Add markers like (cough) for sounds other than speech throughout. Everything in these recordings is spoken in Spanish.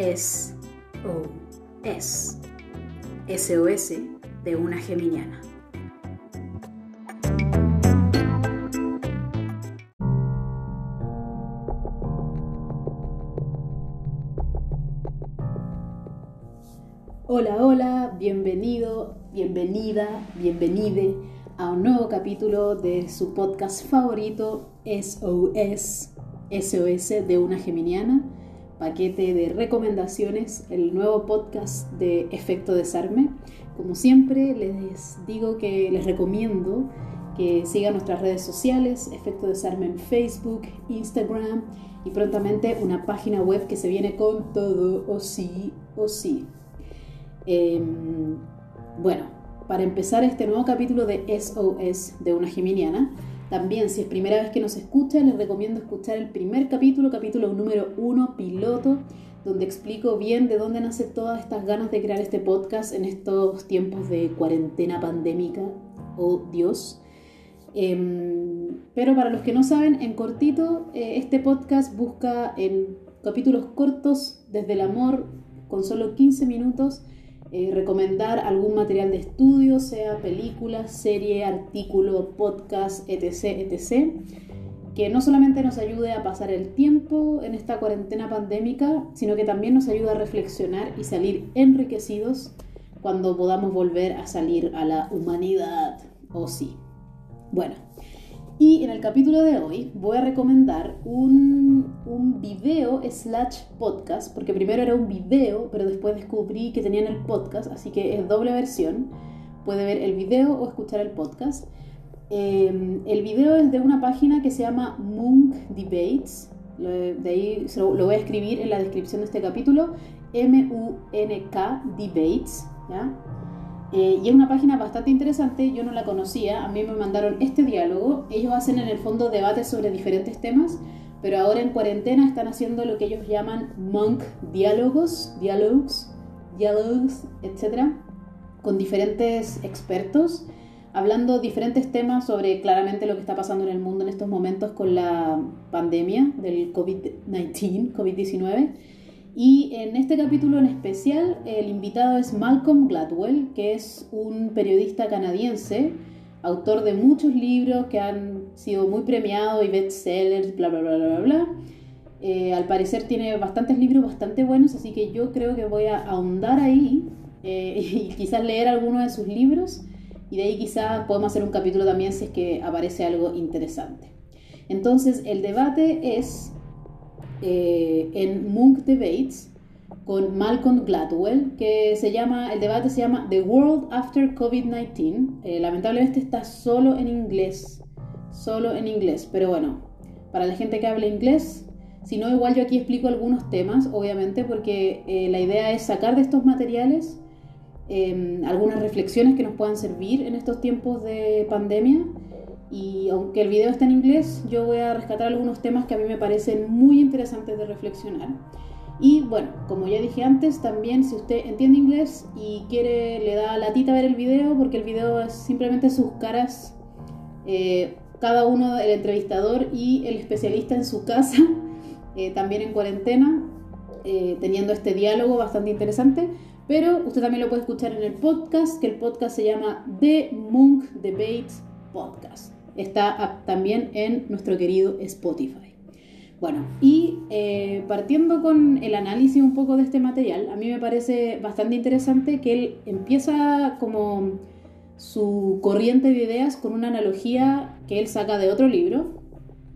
S O S SOS de una geminiana. Hola, hola, bienvenido, bienvenida, bienvenide a un nuevo capítulo de su podcast favorito SOS, SOS de una geminiana, paquete de recomendaciones, el nuevo podcast de Efecto Desarme. Como siempre les digo que les recomiendo que sigan nuestras redes sociales, Efecto Desarme en Facebook, Instagram y prontamente una página web que se viene con todo o sí o sí. Em, bueno, para empezar este nuevo capítulo de SOS de una geminiana, también si es primera vez que nos escucha, les recomiendo escuchar el primer capítulo, capítulo número uno, piloto, donde explico bien de dónde nacen todas estas ganas de crear este podcast en estos tiempos de cuarentena pandémica. Oh Dios. Em, pero para los que no saben, en cortito, eh, este podcast busca en capítulos cortos, desde el amor, con solo 15 minutos, eh, recomendar algún material de estudio, sea película, serie, artículo, podcast, etc., etc., que no solamente nos ayude a pasar el tiempo en esta cuarentena pandémica, sino que también nos ayude a reflexionar y salir enriquecidos cuando podamos volver a salir a la humanidad, o sí. Bueno, y en el capítulo de hoy voy a recomendar un, un video slash podcast, porque primero era un video, pero después descubrí que tenían el podcast, así que es doble versión. Puede ver el video o escuchar el podcast. Eh, el video es de una página que se llama Munk Debates. De ahí lo, lo voy a escribir en la descripción de este capítulo. M-U-N-K Debates. ¿ya? Eh, y es una página bastante interesante, yo no la conocía, a mí me mandaron este diálogo, ellos hacen en el fondo debates sobre diferentes temas, pero ahora en cuarentena están haciendo lo que ellos llaman monk diálogos, diálogos, diálogos, etc., con diferentes expertos, hablando diferentes temas sobre claramente lo que está pasando en el mundo en estos momentos con la pandemia del COVID-19, COVID-19. Y en este capítulo en especial, el invitado es Malcolm Gladwell, que es un periodista canadiense, autor de muchos libros que han sido muy premiados y bestsellers, bla, bla, bla, bla, bla. Eh, al parecer tiene bastantes libros bastante buenos, así que yo creo que voy a ahondar ahí eh, (laughs) y quizás leer algunos de sus libros y de ahí quizás podemos hacer un capítulo también si es que aparece algo interesante. Entonces el debate es eh, en Munk Debates con Malcolm Gladwell, que se llama, el debate se llama The World After COVID-19. Eh, lamentablemente está solo en inglés, solo en inglés, pero bueno, para la gente que habla inglés, si no, igual yo aquí explico algunos temas, obviamente, porque eh, la idea es sacar de estos materiales em, algunas reflexiones que nos puedan servir en estos tiempos de pandemia y aunque el video está en inglés, yo voy a rescatar algunos temas que a mí me parecen muy interesantes de reflexionar. Y bueno, como ya dije antes, también si usted entiende inglés y quiere, le da latita a ver el video, porque el video es simplemente sus caras, eh, cada uno, el entrevistador y el especialista en su casa, (laughs) eh, también en cuarentena, eh, teniendo este diálogo bastante interesante. Pero usted también lo puede escuchar en el podcast, que el podcast se llama The Monk Debates Podcast está también en nuestro querido Spotify. Bueno, y eh, partiendo con el análisis un poco de este material, a mí me parece bastante interesante que él empieza como su corriente de ideas con una analogía que él saca de otro libro,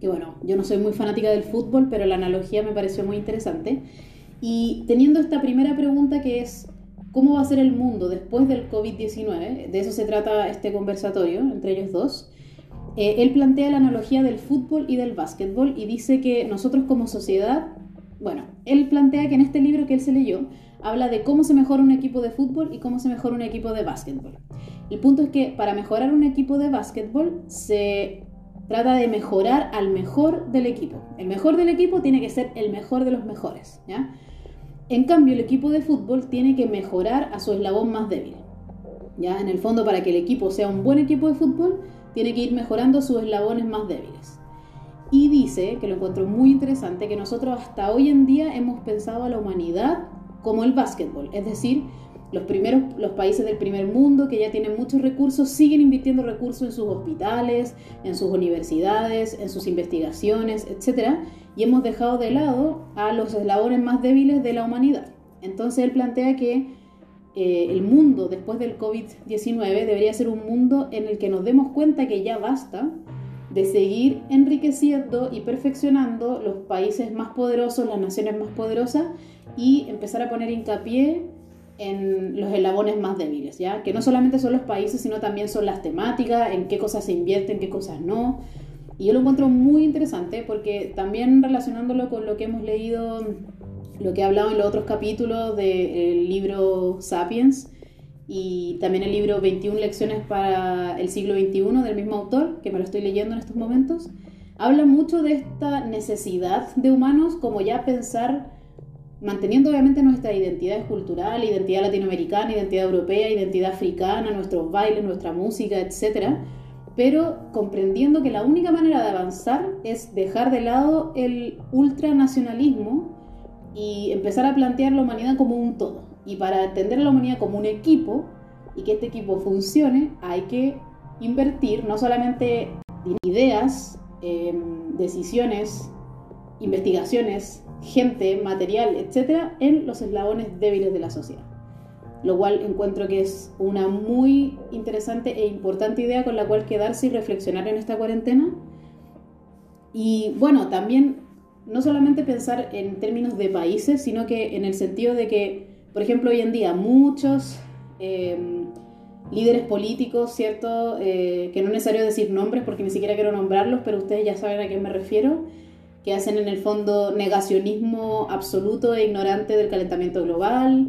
que bueno, yo no soy muy fanática del fútbol, pero la analogía me pareció muy interesante. Y teniendo esta primera pregunta que es, ¿cómo va a ser el mundo después del COVID-19? De eso se trata este conversatorio entre ellos dos. Eh, él plantea la analogía del fútbol y del básquetbol y dice que nosotros como sociedad, bueno, él plantea que en este libro que él se leyó, habla de cómo se mejora un equipo de fútbol y cómo se mejora un equipo de básquetbol. El punto es que para mejorar un equipo de básquetbol se trata de mejorar al mejor del equipo. El mejor del equipo tiene que ser el mejor de los mejores, ¿ya? En cambio, el equipo de fútbol tiene que mejorar a su eslabón más débil. ¿ya? En el fondo, para que el equipo sea un buen equipo de fútbol, tiene que ir mejorando sus eslabones más débiles. Y dice, que lo encuentro muy interesante, que nosotros hasta hoy en día hemos pensado a la humanidad como el básquetbol. Es decir, los, primeros, los países del primer mundo que ya tienen muchos recursos siguen invirtiendo recursos en sus hospitales, en sus universidades, en sus investigaciones, etc. Y hemos dejado de lado a los eslabones más débiles de la humanidad. Entonces él plantea que eh, el mundo después del COVID-19 debería ser un mundo en el que nos demos cuenta que ya basta de seguir enriqueciendo y perfeccionando los países más poderosos, las naciones más poderosas y empezar a poner hincapié en los eslabones más débiles, ¿ya? Que no solamente son los países, sino también son las temáticas, en qué cosas se invierte, en qué cosas no. Y yo lo encuentro muy interesante porque también relacionándolo con lo que hemos leído, lo que he hablado en los otros capítulos del libro Sapiens y también el libro 21 lecciones para el siglo XXI del mismo autor, que me lo estoy leyendo en estos momentos, habla mucho de esta necesidad de humanos como ya pensar manteniendo obviamente nuestra identidad cultural, identidad latinoamericana, identidad europea, identidad africana, nuestros bailes, nuestra música, etc. Pero comprendiendo que la única manera de avanzar es dejar de lado el ultranacionalismo y empezar a plantear la humanidad como un todo. Y para entender la humanidad como un equipo y que este equipo funcione, hay que invertir no solamente en ideas, decisiones, investigaciones, gente, material, etcétera, en los eslabones débiles de la sociedad. Lo cual encuentro que es una muy interesante e importante idea con la cual quedarse y reflexionar en esta cuarentena. Y bueno, también no solamente pensar en términos de países, sino que en el sentido de que, por ejemplo, hoy en día muchos em, líderes políticos, ¿cierto? Eh, que no es necesario decir nombres porque ni siquiera quiero nombrarlos, pero ustedes ya saben a qué me refiero que hacen en el fondo negacionismo absoluto e ignorante del calentamiento global,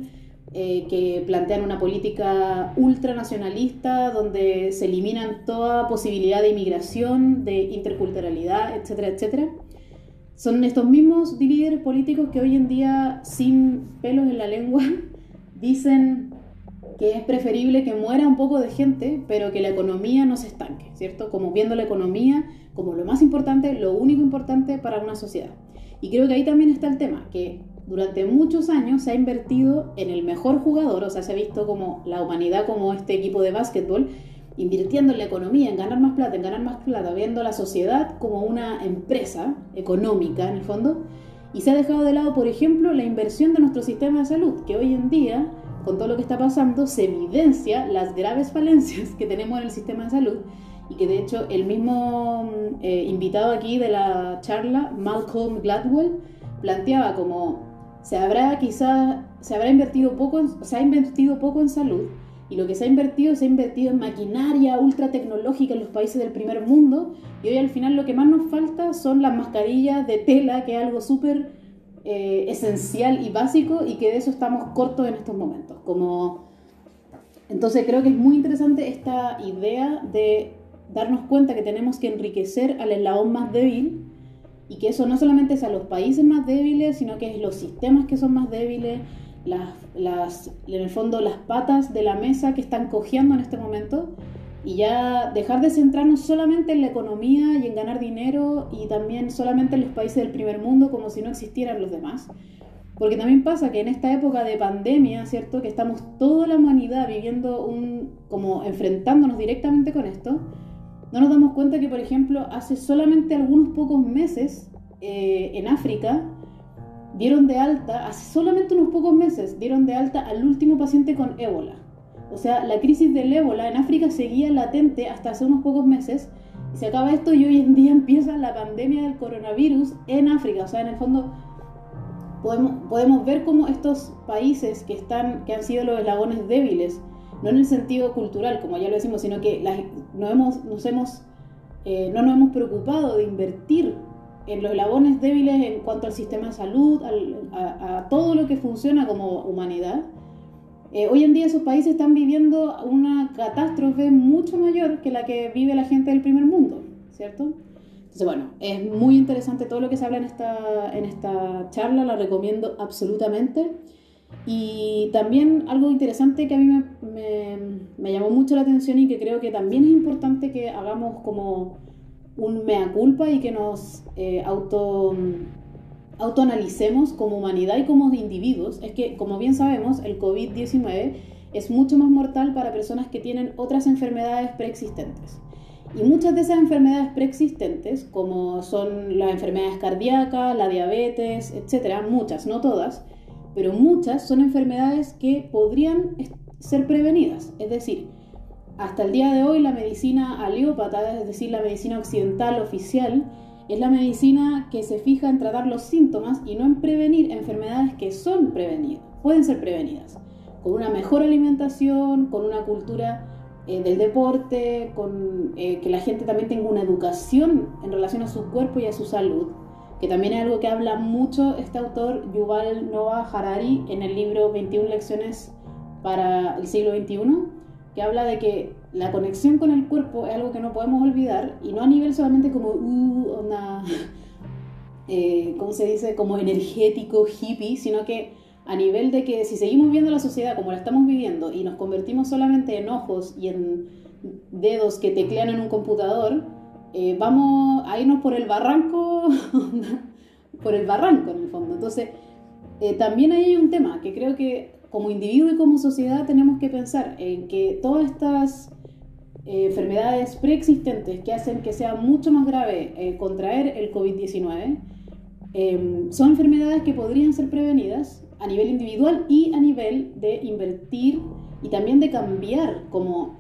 eh, que plantean una política ultranacionalista donde se eliminan toda posibilidad de inmigración, de interculturalidad, etcétera, etcétera. Son estos mismos líderes políticos que hoy en día, sin pelos en la lengua, (laughs) dicen que es preferible que muera un poco de gente, pero que la economía no se estanque, ¿cierto? Como viendo la economía como lo más importante, lo único importante para una sociedad. Y creo que ahí también está el tema, que durante muchos años se ha invertido en el mejor jugador, o sea, se ha visto como la humanidad como este equipo de básquetbol, invirtiendo en la economía, en ganar más plata, en ganar más plata, viendo la sociedad como una empresa económica en el fondo, y se ha dejado de lado, por ejemplo, la inversión de nuestro sistema de salud, que hoy en día, con todo lo que está pasando, se evidencia las graves falencias que tenemos en el sistema de salud y que de hecho el mismo eh, invitado aquí de la charla, Malcolm Gladwell, planteaba como se habrá quizás se habrá invertido poco se ha invertido poco en salud y lo que se ha invertido se ha invertido en maquinaria ultra tecnológica en los países del primer mundo. Y hoy al final lo que más nos falta son las mascarillas de tela que es algo súper eh, esencial y básico y que de eso estamos cortos en estos momentos. Como entonces creo que es muy interesante esta idea de darnos cuenta que tenemos que enriquecer al eslabón más débil y que eso no solamente es a los países más débiles, sino que es los sistemas que son más débiles, las, las, en el fondo las patas de la mesa que están cojeando en este momento y ya dejar de centrarnos solamente en la economía y en ganar dinero y también solamente en los países del primer mundo como si no existieran los demás. Porque también pasa que en esta época de pandemia, ¿cierto? Que estamos toda la humanidad viviendo un, como enfrentándonos directamente con esto, no nos damos cuenta que, por ejemplo, hace solamente algunos pocos meses eh, en África dieron de alta, hace solamente unos pocos meses, dieron de alta al último paciente con ébola. O sea, la crisis del ébola en África seguía latente hasta hace unos pocos meses. Y se acaba esto y hoy en día empieza la pandemia del coronavirus en África. O sea, en el fondo podemos, podemos ver cómo estos países que, están, que han sido los eslabones débiles no en el sentido cultural, como ya lo decimos, sino que no, hemos, nos hemos, eh, no nos hemos preocupado de invertir en los eslabones débiles en cuanto al sistema de salud, a, todo lo que funciona como humanidad. Eh, hoy en día esos países están viviendo una catástrofe mucho mayor que la que vive la gente del primer mundo, ¿cierto? Entonces, bueno, es muy interesante todo lo que se habla en esta, en esta charla, la recomiendo absolutamente. Y también algo interesante que a mí me, llamó mucho la atención y que creo que también es importante que hagamos como un mea culpa y que nos eh, auto autoanalicemos como humanidad y como individuos, es que, como bien sabemos, el COVID-19 es mucho más mortal para personas que tienen otras enfermedades preexistentes. Y muchas de esas enfermedades preexistentes, como son las enfermedades cardíacas, la diabetes, etcétera, muchas, no todas, pero muchas son enfermedades que podrían ser prevenidas. Es decir, hasta el día de hoy la medicina aliópata, es decir, la medicina occidental oficial, es la medicina que se fija en tratar los síntomas y no en prevenir enfermedades que son prevenidas, pueden ser prevenidas, con una mejor alimentación, con una cultura eh, del deporte, con eh, que la gente también tenga una educación en relación a su cuerpo y a su salud, que también es algo que habla mucho este autor Yuval Noah Harari en el libro 21 lecciones para el siglo XXI, que habla de que la conexión con el cuerpo es algo que no podemos olvidar y no a nivel solamente como uh, una, (laughs) eh, ¿cómo se dice? Como energético, hippie, sino que a nivel de que si seguimos viendo la sociedad como la estamos viviendo y nos convertimos solamente en ojos y en dedos que teclean en un computador, eh, vamos a irnos por el barranco, (laughs) por el barranco en el fondo. Entonces, eh, también hay un tema que creo que como individuo y como sociedad tenemos que pensar en que todas estas eh, enfermedades preexistentes que hacen que sea mucho más grave contraer el COVID-19, son enfermedades que podrían ser prevenidas a nivel individual y a nivel de invertir y también de cambiar como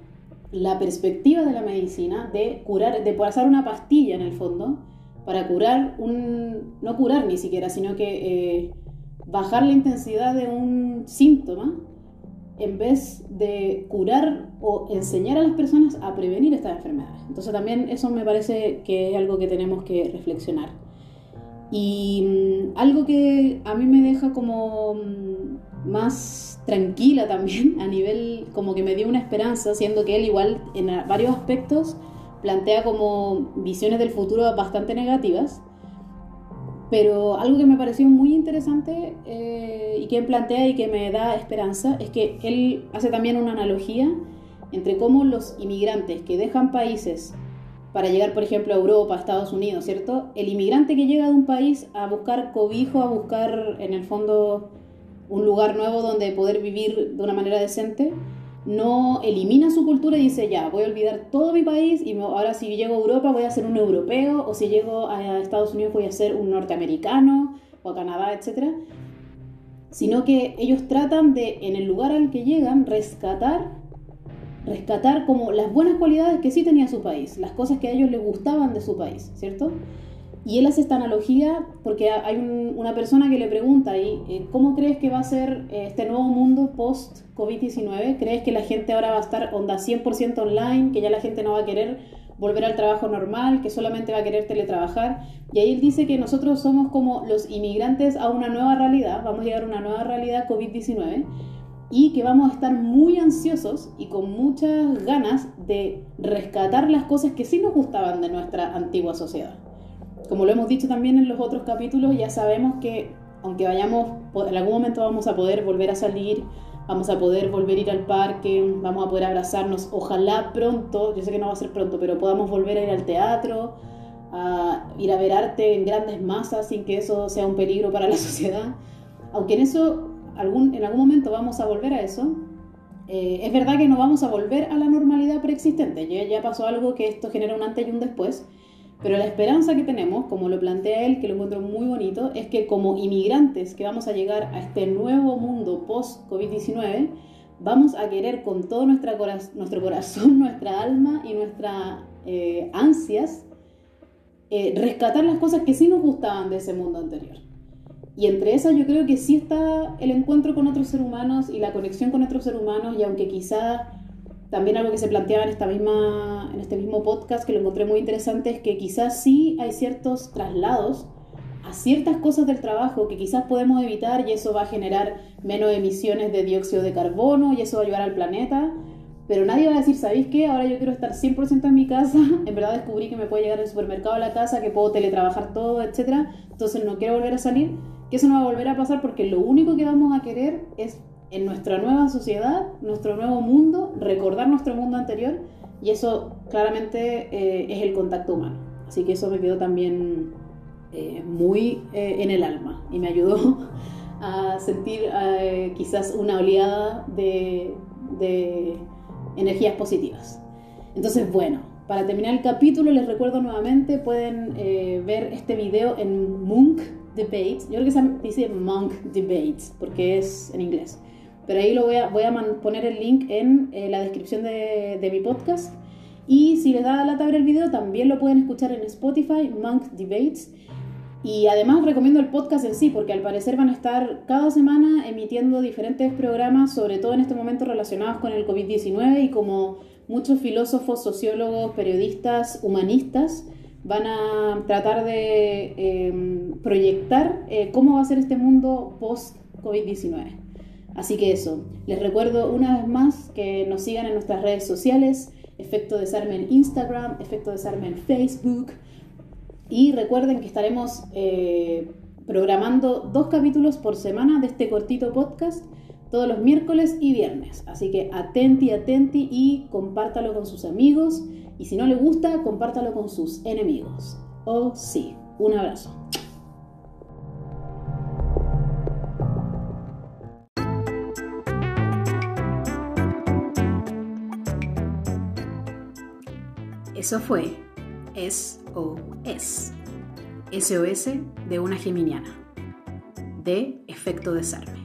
la perspectiva de la medicina, de curar, de pasar una pastilla en el fondo, para curar un, no curar ni siquiera, sino que eh, bajar la intensidad de un síntoma en vez de curar o enseñar a las personas a prevenir estas enfermedades. Entonces también eso me parece que es algo que tenemos que reflexionar. Y mm, algo que a mí me deja como mm, más tranquila también, a nivel como que me dio una esperanza, siendo que él igual en varios aspectos plantea como visiones del futuro bastante negativas, pero algo que me pareció muy interesante eh, y que él plantea y que me da esperanza es que él hace también una analogía entre cómo los inmigrantes que dejan países para llegar, por ejemplo, a Europa, a Estados Unidos, ¿cierto? El inmigrante que llega de un país a buscar cobijo, a buscar en el fondo un lugar nuevo donde poder vivir de una manera decente, no elimina su cultura y dice, ya, voy a olvidar todo mi país y ahora si llego a Europa voy a ser un europeo o si llego a Estados Unidos voy a ser un norteamericano o a Canadá, etc. Sino que ellos tratan de, en el lugar al que llegan, rescatar rescatar como las buenas cualidades que sí tenía su país, las cosas que a ellos les gustaban de su país, ¿cierto? Y él hace esta analogía porque hay una persona que le pregunta ahí, eh, ¿cómo crees que va a ser eh, este nuevo mundo post-COVID-19? ¿Crees que la gente ahora va a estar onda 100% online, que ya la gente no va a querer volver al trabajo normal, que solamente va a querer teletrabajar? Y ahí él dice que nosotros somos como los inmigrantes a una nueva realidad, vamos a llegar a una nueva realidad COVID-19 y que vamos a estar muy ansiosos y con muchas ganas de rescatar las cosas que sí nos gustaban de nuestra antigua sociedad. Como lo hemos dicho también en los otros capítulos, ya sabemos que aunque vayamos, en algún momento vamos a poder volver a salir, vamos a poder volver a ir al parque, vamos a poder abrazarnos, ojalá pronto, yo sé que no va a ser pronto, pero podamos volver a ir al teatro, a ir a ver arte en grandes masas sin que eso sea un peligro para la (laughs) sociedad. Aunque en eso en algún momento vamos a volver a eso. Eh, es verdad que no vamos a volver a la normalidad preexistente, ya, ya pasó algo que esto genera un antes y un después, pero la esperanza que tenemos, como lo plantea él, que lo encuentro muy bonito, es que como inmigrantes que vamos a llegar a este nuevo mundo post-COVID-19, vamos a querer con todo nuestra nuestro corazón, (laughs) nuestra alma y nuestras eh, ansias eh, rescatar las cosas que sí nos gustaban de ese mundo anterior. Y entre esas yo creo que sí está el encuentro con otros seres humanos y la conexión con otros seres humanos y aunque quizá también algo que se planteaba en, esta misma, en este mismo podcast que lo encontré muy interesante es que quizás sí hay ciertos traslados a ciertas cosas del trabajo que quizás podemos evitar y eso va a generar menos emisiones de dióxido de carbono y eso va a ayudar al planeta. Pero nadie va a decir, ¿sabéis qué? Ahora yo quiero estar 100% en mi casa. (laughs) En verdad descubrí que me puede llegar el supermercado a la casa, que puedo teletrabajar todo, etc. Entonces no quiero volver a salir que eso no va a volver a pasar porque lo único que vamos a querer es en nuestra nueva sociedad, nuestro nuevo mundo, recordar nuestro mundo anterior y eso claramente eh, es el contacto humano. Así que eso me quedó también eh, muy eh, en el alma y me ayudó (laughs) a sentir eh, quizás una oleada de, de energías positivas. Entonces, bueno, para terminar el capítulo les recuerdo nuevamente, pueden ver este video en Monk Debates. Yo creo que se dice Monk Debates porque es en inglés. Pero ahí lo voy a, voy a poner el link en la descripción de, de mi podcast. Y si les da la ver el video, también lo pueden escuchar en Spotify, Monk Debates. Y además recomiendo el podcast en sí, porque al parecer van a estar cada semana emitiendo diferentes programas, sobre todo en este momento relacionados con el COVID-19 y como muchos filósofos, sociólogos, periodistas, humanistas van a tratar de em, proyectar eh, cómo va a ser este mundo post-COVID-19. Así que eso, les recuerdo una vez más que nos sigan en nuestras redes sociales, Efecto Desarme en Instagram, Efecto Desarme en Facebook. Y recuerden que estaremos eh, programando dos capítulos por semana de este cortito podcast todos los miércoles y viernes. Así que atenti, atenti y compártalo con sus amigos. Y si no le gusta, compártalo con sus enemigos. Oh sí, un abrazo. Eso fue SOS. SOS de una geminiana. De efecto desarme.